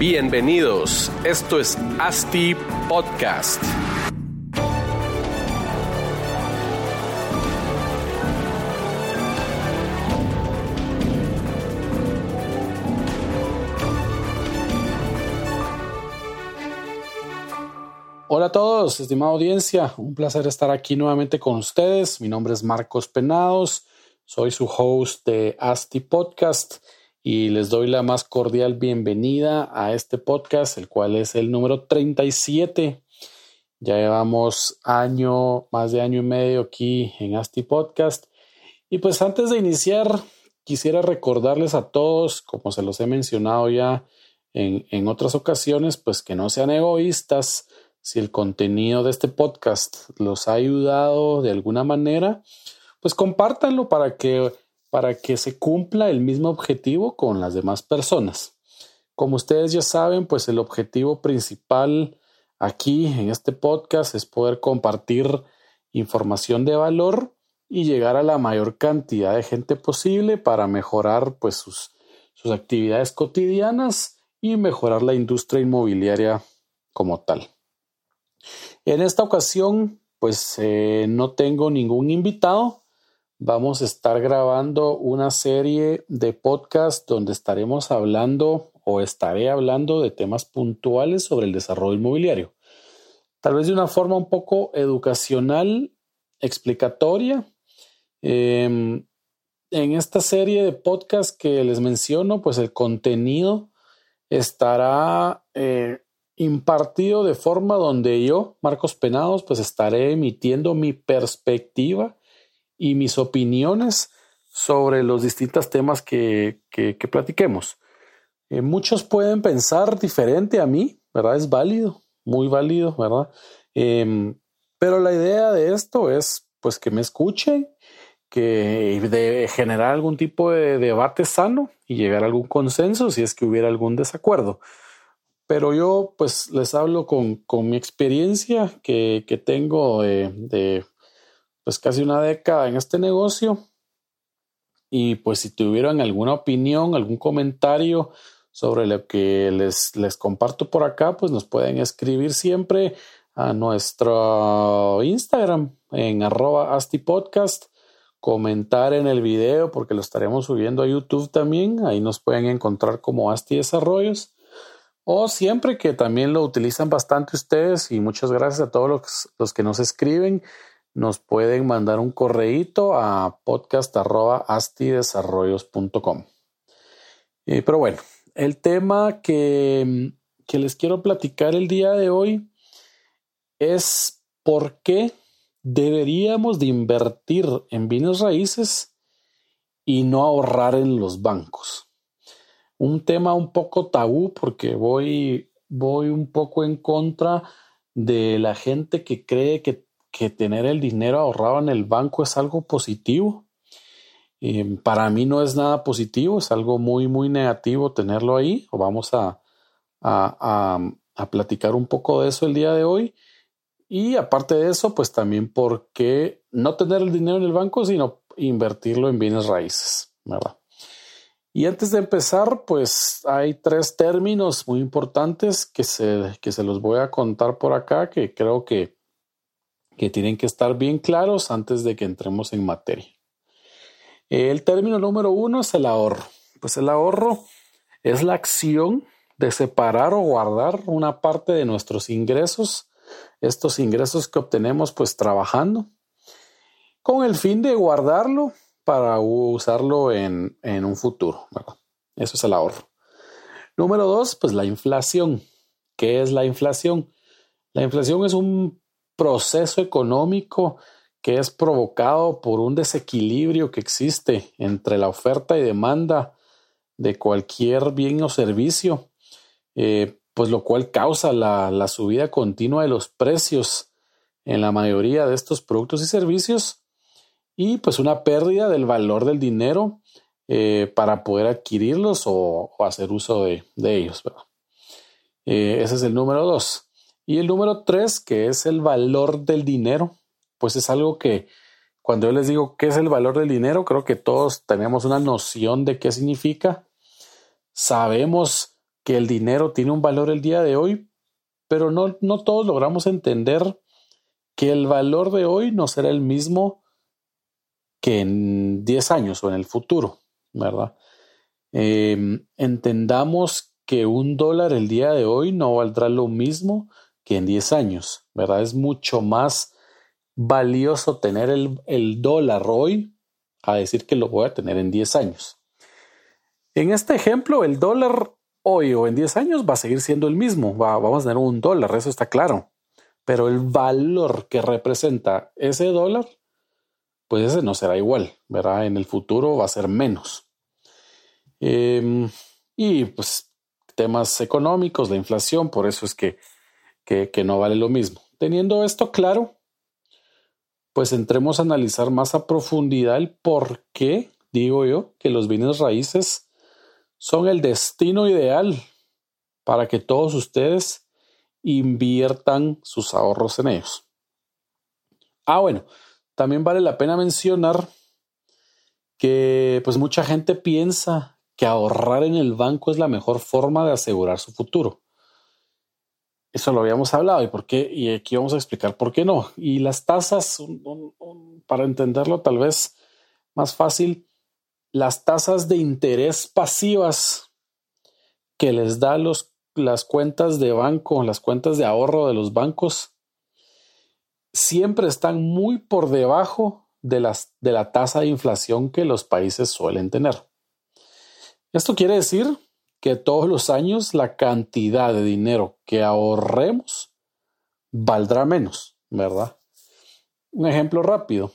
Bienvenidos, esto es ASTI Podcast. Hola a todos, estimada audiencia, un placer estar aquí nuevamente con ustedes. Mi nombre es Marcos Penados, soy su host de ASTI Podcast y les doy la más cordial bienvenida a este podcast, el cual es el número 37. Ya llevamos año, más de año y medio aquí en Asti Podcast. Y pues antes de iniciar, quisiera recordarles a todos, como se los he mencionado ya en, en otras ocasiones, pues que no sean egoístas. Si el contenido de este podcast los ha ayudado de alguna manera, pues compártanlo para que para que se cumpla el mismo objetivo con las demás personas. Como ustedes ya saben, pues el objetivo principal aquí en este podcast es poder compartir información de valor y llegar a la mayor cantidad de gente posible para mejorar pues sus, sus actividades cotidianas y mejorar la industria inmobiliaria como tal. En esta ocasión, pues eh, no tengo ningún invitado, vamos a estar grabando una serie de podcasts donde estaremos hablando o estaré hablando de temas puntuales sobre el desarrollo inmobiliario. Tal vez de una forma un poco educacional, explicatoria. Em, en esta serie de podcasts que les menciono, pues el contenido estará eh, impartido de forma donde yo, Marcos Penados, pues estaré emitiendo mi perspectiva y mis opiniones sobre los distintos temas que, que, platiquemos. Eh, muchos pueden pensar diferente a mí, ¿verdad? Es válido, muy válido, ¿verdad? Em, pero la idea de esto es pues que me escuchen, que de generar algún tipo de debate sano y llegar a algún consenso si es que hubiera algún desacuerdo. Pero yo pues les hablo con, con mi experiencia que, que tengo de pues casi una década en este negocio. Y pues si tuvieran alguna opinión, algún comentario sobre lo que les, les comparto por acá, pues nos pueden escribir siempre a nuestro Instagram en arroba astipodcast, comentar en el video porque lo estaremos subiendo a YouTube también, ahí nos pueden encontrar como Asti Desarrollos o siempre que también lo utilizan bastante ustedes y muchas gracias a todos los, los que nos escriben nos pueden mandar un correíto a podcast.astidesarrollos.com. Eh, pero bueno, el tema que, que les quiero platicar el día de hoy es por qué deberíamos de invertir en bienes raíces y no ahorrar en los bancos. Un tema un poco tabú porque voy, voy un poco en contra de la gente que cree que que tener el dinero ahorrado en el banco es algo positivo. Eh, para mí no es nada positivo, es algo muy, muy negativo tenerlo ahí. O vamos a, a, a, platicar un poco de eso el día de hoy. Y aparte de eso, pues también por qué no tener el dinero en el banco, sino invertirlo en bienes raíces, ¿verdad? Y antes de empezar, pues hay tres términos muy importantes que se, que se los voy a contar por acá, que creo que que tienen que estar bien claros antes de que entremos en materia. El término número uno es el ahorro. Pues el ahorro es la acción de separar o guardar una parte de nuestros ingresos, estos ingresos que obtenemos pues trabajando, con el fin de guardarlo para usarlo en, en un futuro. Eso es el ahorro. Número dos, pues la inflación. ¿Qué es la inflación? La inflación es un proceso económico que es provocado por un desequilibrio que existe entre la oferta y demanda de cualquier bien o servicio, eh, pues lo cual causa la, subida continua de los precios en la mayoría de estos productos y servicios y pues una pérdida del valor del dinero eh, para poder adquirirlos o, hacer uso de, ellos. Eh, ese es el número dos. Y el número tres, que es el valor del dinero, pues es algo que cuando yo les digo qué es el valor del dinero, creo que todos tenemos una noción de qué significa. Sabemos que el dinero tiene un valor el día de hoy, pero no, no todos logramos entender que el valor de hoy no será el mismo que en 10 años o en el futuro, ¿verdad? Em, entendamos que un dólar el día de hoy no valdrá lo mismo que en 10 años, ¿verdad? Es mucho más valioso tener el, el dólar hoy a decir que lo voy a tener en 10 años. En este ejemplo, el dólar hoy o en 10 años va a seguir siendo el mismo. vamos a tener un dólar, eso está claro. Pero el valor que representa ese dólar, pues ese no será igual, ¿verdad? En el futuro va a ser menos. Em, y pues temas económicos, la inflación, por eso es que, que no vale lo mismo. Teniendo esto claro, pues entremos a analizar más a profundidad el por qué, digo yo, que los bienes raíces son el destino ideal para que todos ustedes inviertan sus ahorros en ellos. Ah, bueno, también vale la pena mencionar que pues mucha gente piensa que ahorrar en el banco es la mejor forma de asegurar su futuro. Eso lo habíamos hablado y por qué, y aquí vamos a explicar por qué no. Y las tasas, para entenderlo tal vez más fácil, las tasas de interés pasivas que les da los, las cuentas de banco, las cuentas de ahorro de los bancos, siempre están muy por debajo de, las, de la tasa de inflación que los países suelen tener. Esto quiere decir que todos los años la cantidad de dinero que ahorremos valdrá menos, ¿verdad? Un ejemplo rápido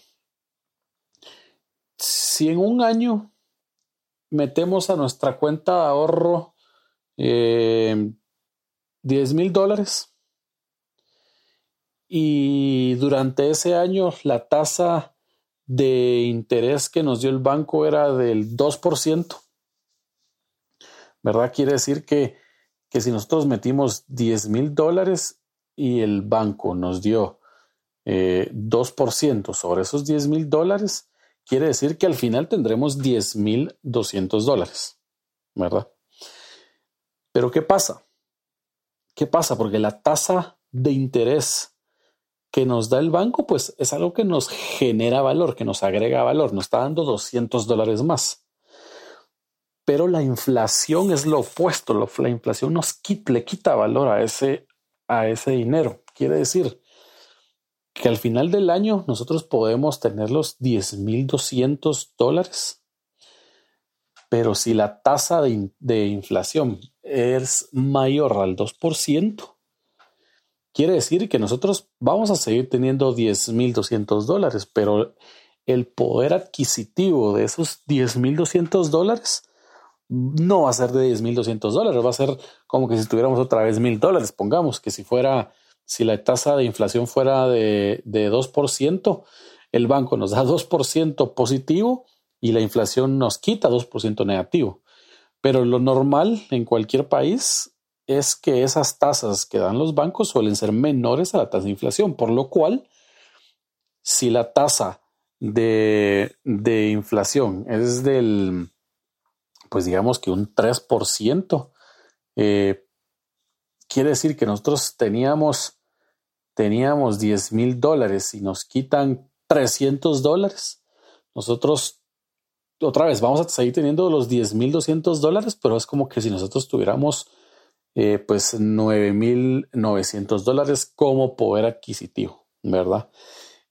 si en un año metemos a nuestra cuenta de ahorro 10 eh, mil dólares y durante ese año la tasa de interés que nos dio el banco era del 2%, ¿verdad? Quiere decir que, que si nosotros metimos 10 mil dólares y el banco nos dio eh, 2% sobre esos 10 mil dólares, quiere decir que al final tendremos 10.200 dólares, ¿verdad? Pero ¿qué pasa? ¿Qué pasa? Porque la tasa de interés que nos da el banco, pues es algo que nos genera valor, que nos agrega valor, nos está dando 200 dólares más. Pero la inflación es lo opuesto, la inflación nos quita, le quita valor a ese, a ese dinero. Quiere decir que al final del año nosotros podemos tener los 10.200 dólares, pero si la tasa de, inflación es mayor al 2%, quiere decir que nosotros vamos a seguir teniendo 10.200 dólares, pero el poder adquisitivo de esos 10.200 dólares no va a ser de 10.200 dólares, va a ser como que si tuviéramos otra vez mil dólares, pongamos que si fuera si la tasa de inflación fuera de, de 2%, el banco nos da 2% positivo y la inflación nos quita 2% negativo. Pero lo normal en cualquier país es que esas tasas que dan los bancos suelen ser menores a la tasa de inflación, por lo cual, si la tasa de, de inflación es del, pues digamos que un 3%, eh, quiere decir que nosotros teníamos, teníamos 10 mil dólares y nos quitan 300 dólares. Nosotros, otra vez, vamos a seguir teniendo los 10 mil 200 dólares, pero es como que si nosotros tuviéramos eh, pues 9 mil 900 dólares como poder adquisitivo, ¿verdad?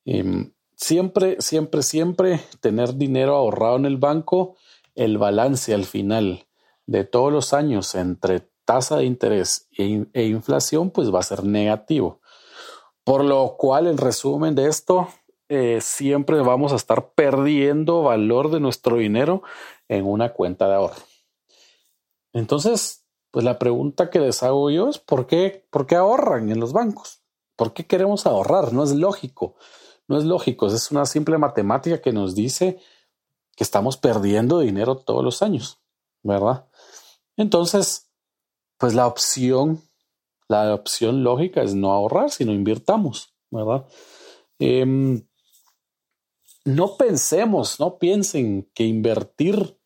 Em, siempre, siempre, siempre tener dinero ahorrado en el banco, el balance al final de todos los años entre tasa de interés e, e, inflación, pues va a ser negativo. Por lo cual, en resumen de esto, eh, siempre vamos a estar perdiendo valor de nuestro dinero en una cuenta de ahorro. Entonces, pues la pregunta que les hago yo es ¿por qué, por qué ahorran en los bancos? ¿Por qué queremos ahorrar? No es lógico. No es lógico. Es una simple matemática que nos dice que estamos perdiendo dinero todos los años, ¿verdad? Entonces, pues la opción, la opción lógica es no ahorrar, sino invirtamos, ¿verdad? Em, no pensemos, no piensen que invertir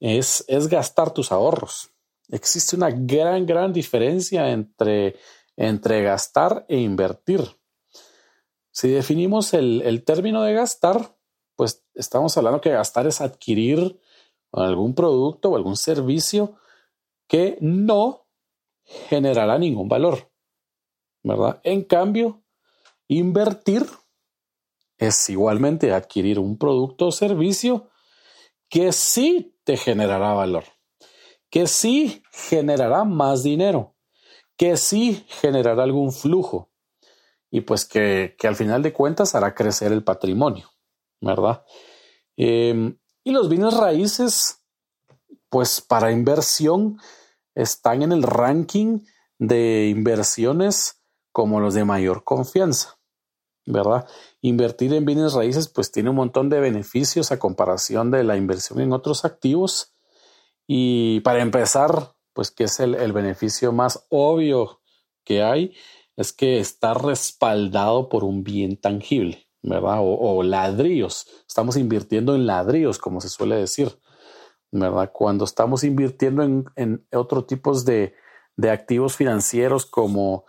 es, es gastar tus ahorros. existe una gran, gran diferencia entre, entre gastar e invertir. Si definimos el, el término de gastar, pues estamos hablando que gastar es adquirir algún producto o algún servicio que no generará ningún valor, ¿verdad? En cambio, invertir es igualmente adquirir un producto o servicio que sí te generará valor, que sí generará más dinero, que sí generará algún flujo y pues que, al final de cuentas hará crecer el patrimonio, ¿verdad? Em, y los bienes raíces, pues para inversión, están en el ranking de inversiones como los de mayor confianza, ¿verdad? Invertir en bienes raíces pues tiene un montón de beneficios a comparación de la inversión en otros activos. Y para empezar, pues que es el, beneficio más obvio que hay, es que está respaldado por un bien tangible, ¿verdad? O, ladrillos. Estamos invirtiendo en ladrillos, como se suele decir, ¿verdad? Cuando estamos invirtiendo en, en otros tipos de, de activos financieros como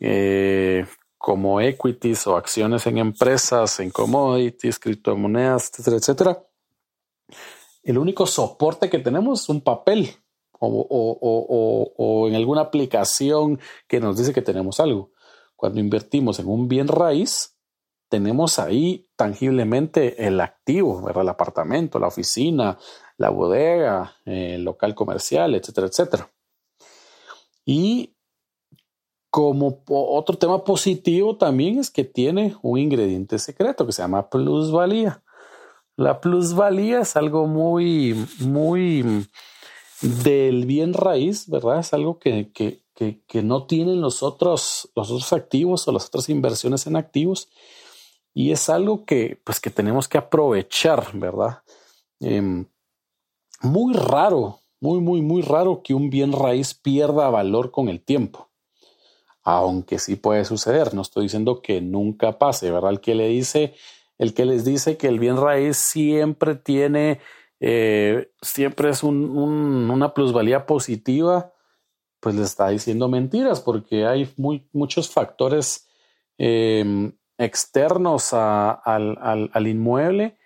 eh, como equities o acciones en empresas, en commodities, criptomonedas, etcétera, etcétera, el único soporte que tenemos es un papel o, en alguna aplicación que nos dice que tenemos algo. Cuando invertimos en un bien raíz, tenemos ahí tangiblemente el activo, ¿verdad? el apartamento, la oficina, la bodega, el local comercial, etcétera, etcétera. Y como otro tema positivo también es que tiene un ingrediente secreto que se llama plusvalía. La plusvalía es algo muy, muy del bien raíz, ¿verdad? Es algo que, que, que, no tienen los otros, los otros activos o las otras inversiones en activos. Y es algo que, pues, que tenemos que aprovechar, ¿verdad? Em, muy raro, muy, muy, muy raro que un bien raíz pierda valor con el tiempo aunque sí puede suceder. No estoy diciendo que nunca pase, ¿verdad? El que le dice, el que les dice que el bien raíz siempre tiene, eh, siempre es una plusvalía positiva, pues le está diciendo mentiras porque hay muy, muchos factores em, externos al, al inmueble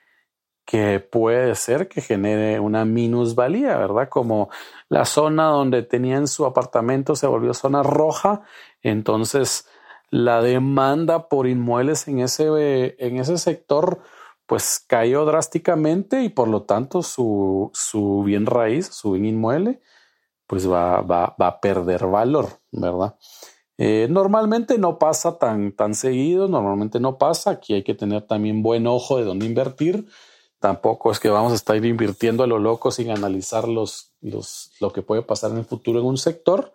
que puede ser que genere una minusvalía, ¿verdad? Como la zona donde tenían su apartamento se volvió zona roja, entonces la demanda por inmuebles en ese, en ese sector pues cayó drásticamente y por lo tanto su, su bien raíz, su bien inmueble, pues va, va, va a perder valor, ¿verdad? Eh, normalmente no pasa tan, tan seguido, normalmente no pasa, aquí hay que tener también buen ojo de dónde invertir, Tampoco es que vamos a estar invirtiendo a lo loco sin analizar los, los, lo que puede pasar en el futuro en un sector.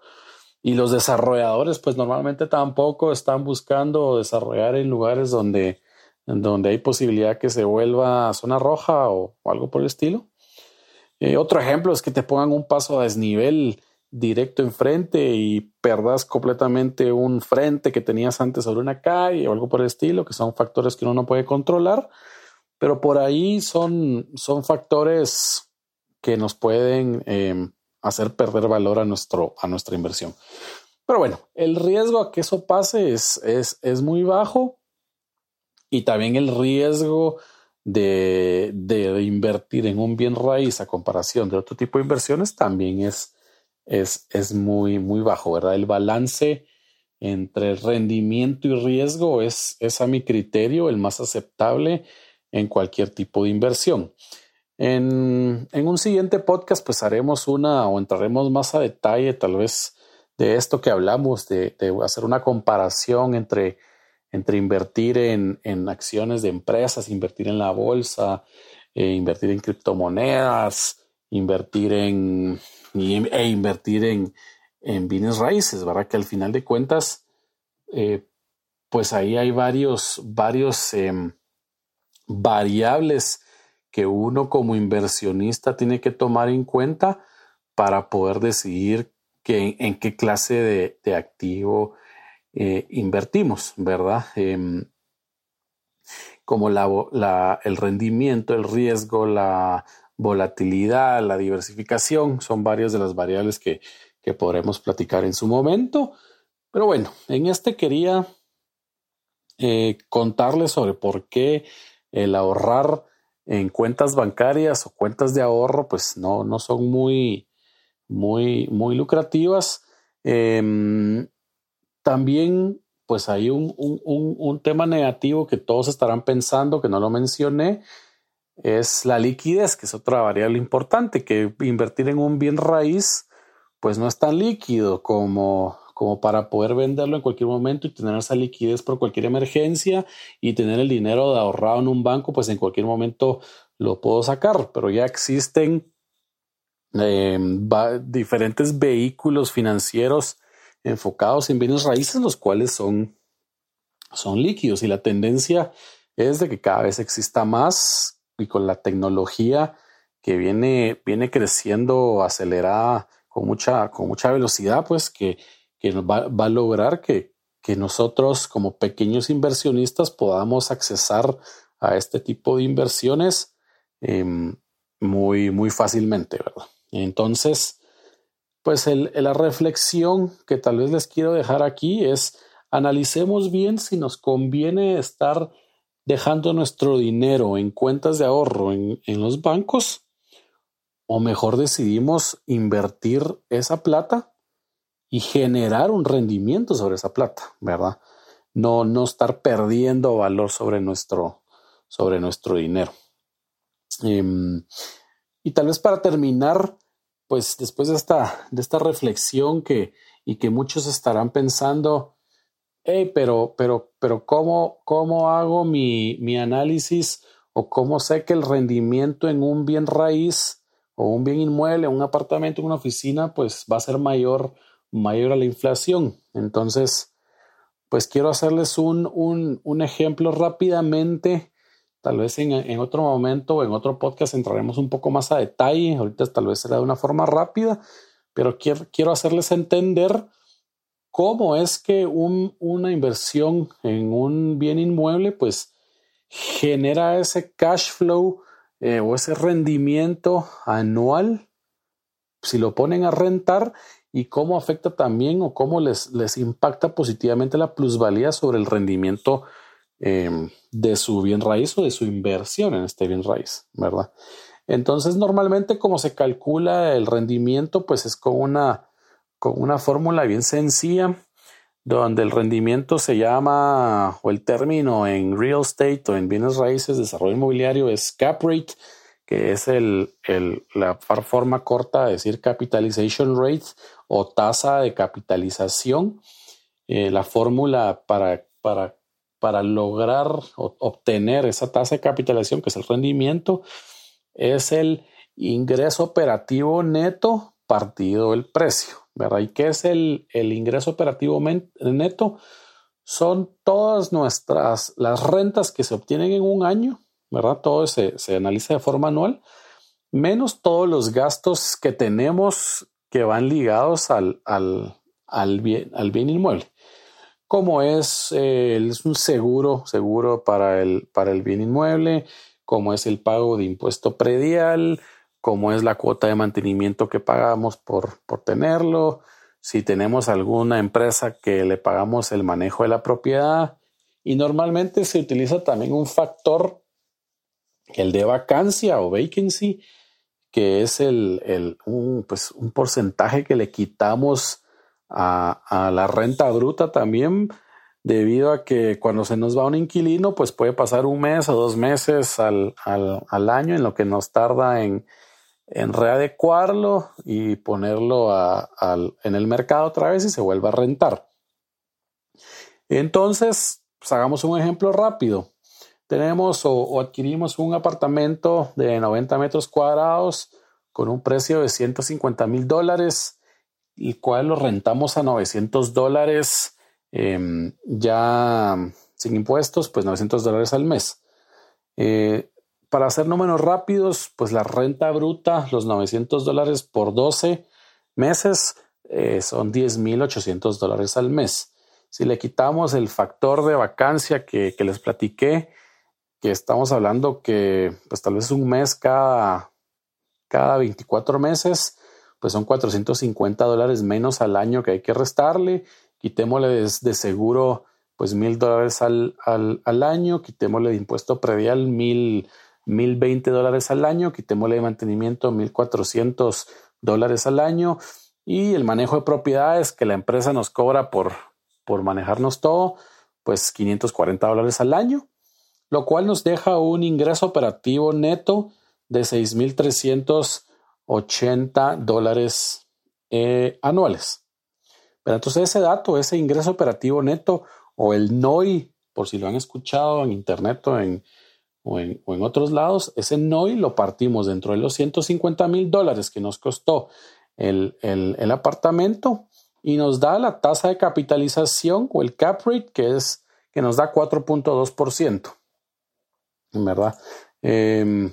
Y los desarrolladores, pues normalmente tampoco están buscando desarrollar en lugares donde, donde hay posibilidad que se vuelva zona roja o, algo por el estilo. Eh, otro ejemplo es que te pongan un paso a desnivel directo enfrente y perdas completamente un frente que tenías antes sobre una calle o algo por el estilo, que son factores que uno no puede controlar pero por ahí son, son factores que nos pueden em, hacer perder valor a, nuestro, a nuestra inversión. Pero bueno, el riesgo a que eso pase es, es, es muy bajo y también el riesgo de, de, invertir en un bien raíz a comparación de otro tipo de inversiones también es, es, es muy, muy bajo, ¿verdad? El balance entre rendimiento y riesgo es, es a mi criterio el más aceptable en cualquier tipo de inversión. En, un siguiente podcast pues haremos una o entraremos más a detalle tal vez de esto que hablamos, de, hacer una comparación entre, entre invertir en, acciones de empresas, invertir en la bolsa, eh, invertir en criptomonedas, invertir en e invertir en, en bienes raíces, ¿verdad? Que al final de cuentas, eh, pues ahí hay varios, varios em, variables que uno como inversionista tiene que tomar en cuenta para poder decidir en qué clase de, activo eh, invertimos, ¿verdad? Em, como el rendimiento, el riesgo, la volatilidad, la diversificación, son varias de las variables que, que podremos platicar en su momento. Pero bueno, en este quería eh, contarles sobre por qué el ahorrar en cuentas bancarias o cuentas de ahorro, pues no, no son muy, muy, muy lucrativas. Em, también, pues hay un, un, un, tema negativo que todos estarán pensando, que no lo mencioné, es la liquidez, que es otra variable importante, que invertir en un bien raíz, pues no es tan líquido como, como para poder venderlo en cualquier momento y tener esa liquidez por cualquier emergencia y tener el dinero ahorrado en un banco, pues en cualquier momento lo puedo sacar, pero ya existen em, diferentes vehículos financieros enfocados en bienes raíces, los cuales son, son líquidos. Y la tendencia es de que cada vez exista más y con la tecnología que viene, viene creciendo acelerada con mucha, con mucha velocidad, pues que que va, va a lograr que, que nosotros como pequeños inversionistas podamos accesar a este tipo de inversiones em, muy, muy fácilmente, ¿verdad? Entonces, pues la reflexión que tal vez les quiero dejar aquí es analicemos bien si nos conviene estar dejando nuestro dinero en cuentas de ahorro en, en los bancos o mejor decidimos invertir esa plata y generar un rendimiento sobre esa plata, ¿verdad? No, no estar perdiendo valor sobre nuestro, sobre nuestro dinero. Em, y tal vez para terminar, pues después de esta, de esta reflexión que, y que muchos estarán pensando, hey, pero, pero, pero ¿cómo, cómo hago mi, mi análisis o cómo sé que el rendimiento en un bien raíz o un bien inmueble, un apartamento, una oficina, pues va a ser mayor mayor a la inflación. Entonces, pues quiero hacerles un, un, un ejemplo rápidamente. Tal vez en, en, otro momento o en otro podcast entraremos un poco más a detalle. Ahorita tal vez será de una forma rápida, pero quiero, quiero hacerles entender cómo es que un, una inversión en un bien inmueble pues genera ese cash flow eh, o ese rendimiento anual si lo ponen a rentar y cómo afecta también o cómo les, les impacta positivamente la plusvalía sobre el rendimiento em, de su bien raíz o de su inversión en este bien raíz, ¿verdad? Entonces, normalmente como se calcula el rendimiento, pues es con una, con una fórmula bien sencilla, donde el rendimiento se llama, o el término en real estate o en bienes raíces, desarrollo inmobiliario es cap rate, que es el, la forma corta de decir capitalization rate o tasa de capitalización. Eh, la fórmula para, para, para lograr obtener esa tasa de capitalización, que es el rendimiento, es el ingreso operativo neto partido el precio, ¿verdad? ¿Y qué es el, el ingreso operativo neto? Son todas nuestras, las rentas que se obtienen en un año ¿verdad? Todo se, se analiza de forma anual, menos todos los gastos que tenemos que van ligados al, al, al, bien, al bien inmueble. Como es, eh, un seguro, seguro para el, para el bien inmueble, como es el pago de impuesto predial, como es la cuota de mantenimiento que pagamos por, por tenerlo, si tenemos alguna empresa que le pagamos el manejo de la propiedad. Y normalmente se utiliza también un factor el de vacancia o vacancy, que es el, el un, pues un porcentaje que le quitamos a, a, la renta bruta también, debido a que cuando se nos va un inquilino, pues puede pasar un mes o dos meses al, al, al año en lo que nos tarda en, en readecuarlo y ponerlo en el mercado otra vez y se vuelva a rentar. Entonces, pues hagamos un ejemplo rápido tenemos o, adquirimos un apartamento de 90 metros cuadrados con un precio de 150 mil dólares, el cual lo rentamos a 900 dólares em, ya sin impuestos, pues 900 dólares al mes. Eh, para hacer números rápidos, pues la renta bruta, los 900 dólares por 12 meses, eh, son 10.800 dólares al mes. Si le quitamos el factor de vacancia que, les platiqué, que estamos hablando que pues tal vez un mes cada, cada 24 meses, pues son 450 dólares menos al año que hay que restarle. Quitémosle de, seguro, pues mil dólares al, al, año, quitémosle de impuesto predial mil, mil veinte dólares al año, quitémosle de mantenimiento mil cuatrocientos dólares al año y el manejo de propiedades que la empresa nos cobra por, por manejarnos todo, pues 540 dólares al año, lo cual nos deja un ingreso operativo neto de 6.380 dólares eh, anuales. Pero entonces ese dato, ese ingreso operativo neto o el NOI, por si lo han escuchado en internet o en, o en, otros lados, ese NOI lo partimos dentro de los 150 mil dólares que nos costó el, apartamento y nos da la tasa de capitalización o el cap rate que es que nos da 4.2%. En verdad. Eh,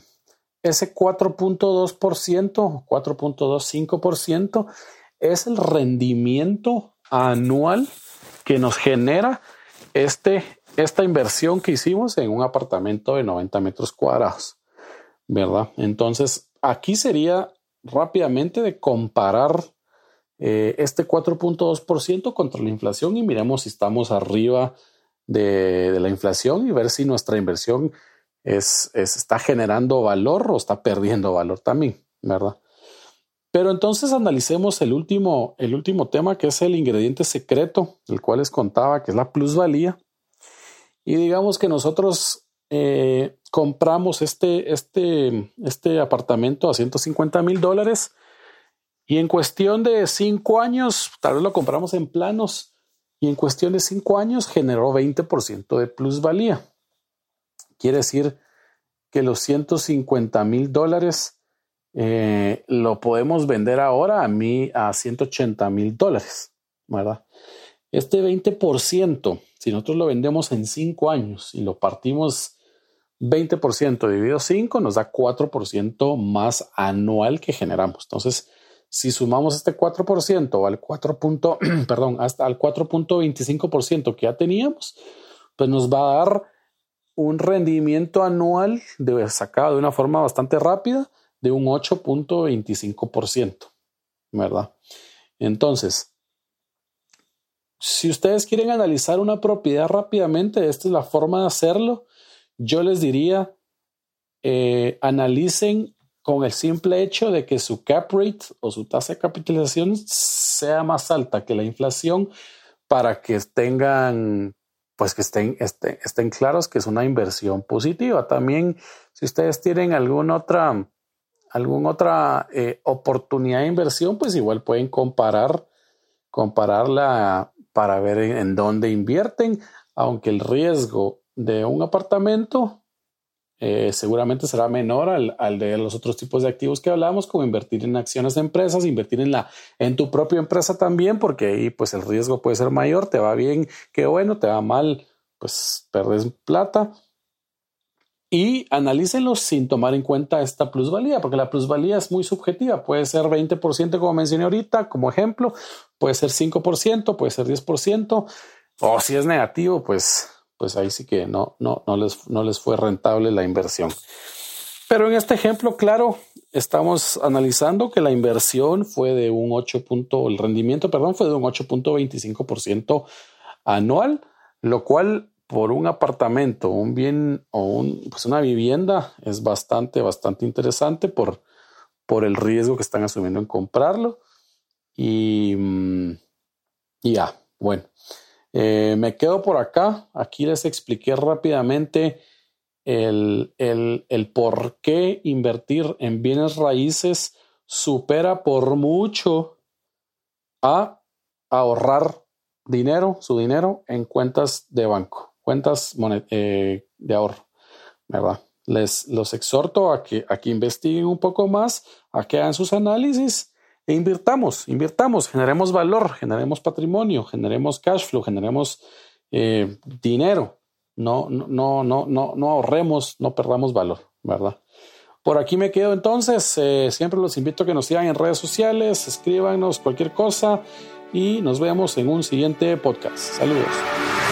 ese 4.2%, 4.25% es el rendimiento anual que nos genera este, esta inversión que hicimos en un apartamento de 90 metros cuadrados, ¿verdad? Entonces, aquí sería rápidamente de comparar eh, este 4.2% contra la inflación y miremos si estamos arriba de, la inflación y ver si nuestra inversión es, está generando valor o está perdiendo valor también, ¿verdad? Pero entonces analicemos el último, el último tema que es el ingrediente secreto, el cual les contaba que es la plusvalía. Y digamos que nosotros eh, compramos este, este, este apartamento a 150 mil dólares y en cuestión de cinco años, tal vez lo compramos en planos y en cuestión de cinco años generó 20% de plusvalía. Quiere decir que los 150 mil dólares eh, lo podemos vender ahora a mí a 180 mil dólares, ¿verdad? Este 20%, si nosotros lo vendemos en 5 años y lo partimos 20% dividido 5, nos da 4% más anual que generamos. Entonces, si sumamos este 4% al 4. perdón, hasta al 4.25% que ya teníamos, pues nos va a dar un rendimiento anual de, sacado de una forma bastante rápida de un 8.25%, ¿verdad? Entonces, si ustedes quieren analizar una propiedad rápidamente, esta es la forma de hacerlo. Yo les diría, eh, analicen con el simple hecho de que su cap rate o su tasa de capitalización sea más alta que la inflación para que tengan pues que estén, estén, estén claros que es una inversión positiva. También, si ustedes tienen alguna otra, alguna otra eh, oportunidad de inversión, pues igual pueden comparar, compararla para ver en dónde invierten, aunque el riesgo de un apartamento eh, seguramente será menor al, de los otros tipos de activos que hablamos, como invertir en acciones de empresas, invertir en la en tu propia empresa también, porque ahí pues el riesgo puede ser mayor, te va bien, qué bueno, te va mal, pues perdes plata. Y analícenlo sin tomar en cuenta esta plusvalía, porque la plusvalía es muy subjetiva. Puede ser 20%, como mencioné ahorita, como ejemplo, puede ser 5%, puede ser 10%, o si es negativo, pues pues ahí sí que no, no, no, les, no les fue rentable la inversión. Pero en este ejemplo, claro, estamos analizando que la inversión fue de un 8 el rendimiento, perdón, fue de un 8.25% anual, lo cual por un apartamento, un bien o un, pues una vivienda es bastante, bastante interesante por, por el riesgo que están asumiendo en comprarlo. Y, mm, ya, bueno. Eh, me quedo por acá. Aquí les expliqué rápidamente el, el, por qué invertir en bienes raíces supera por mucho a ahorrar dinero, su dinero en cuentas de banco, cuentas eh, de ahorro, ¿verdad? Les los exhorto a que, a que investiguen un poco más, a que hagan sus análisis e invirtamos, invirtamos, generemos valor, generemos patrimonio, generemos cash flow, generemos eh, dinero. No, no, no, no, no, ahorremos, no perdamos valor, ¿verdad? Por aquí me quedo entonces. Eh, siempre los invito a que nos sigan en redes sociales, escríbanos cualquier cosa y nos vemos en un siguiente podcast. Saludos.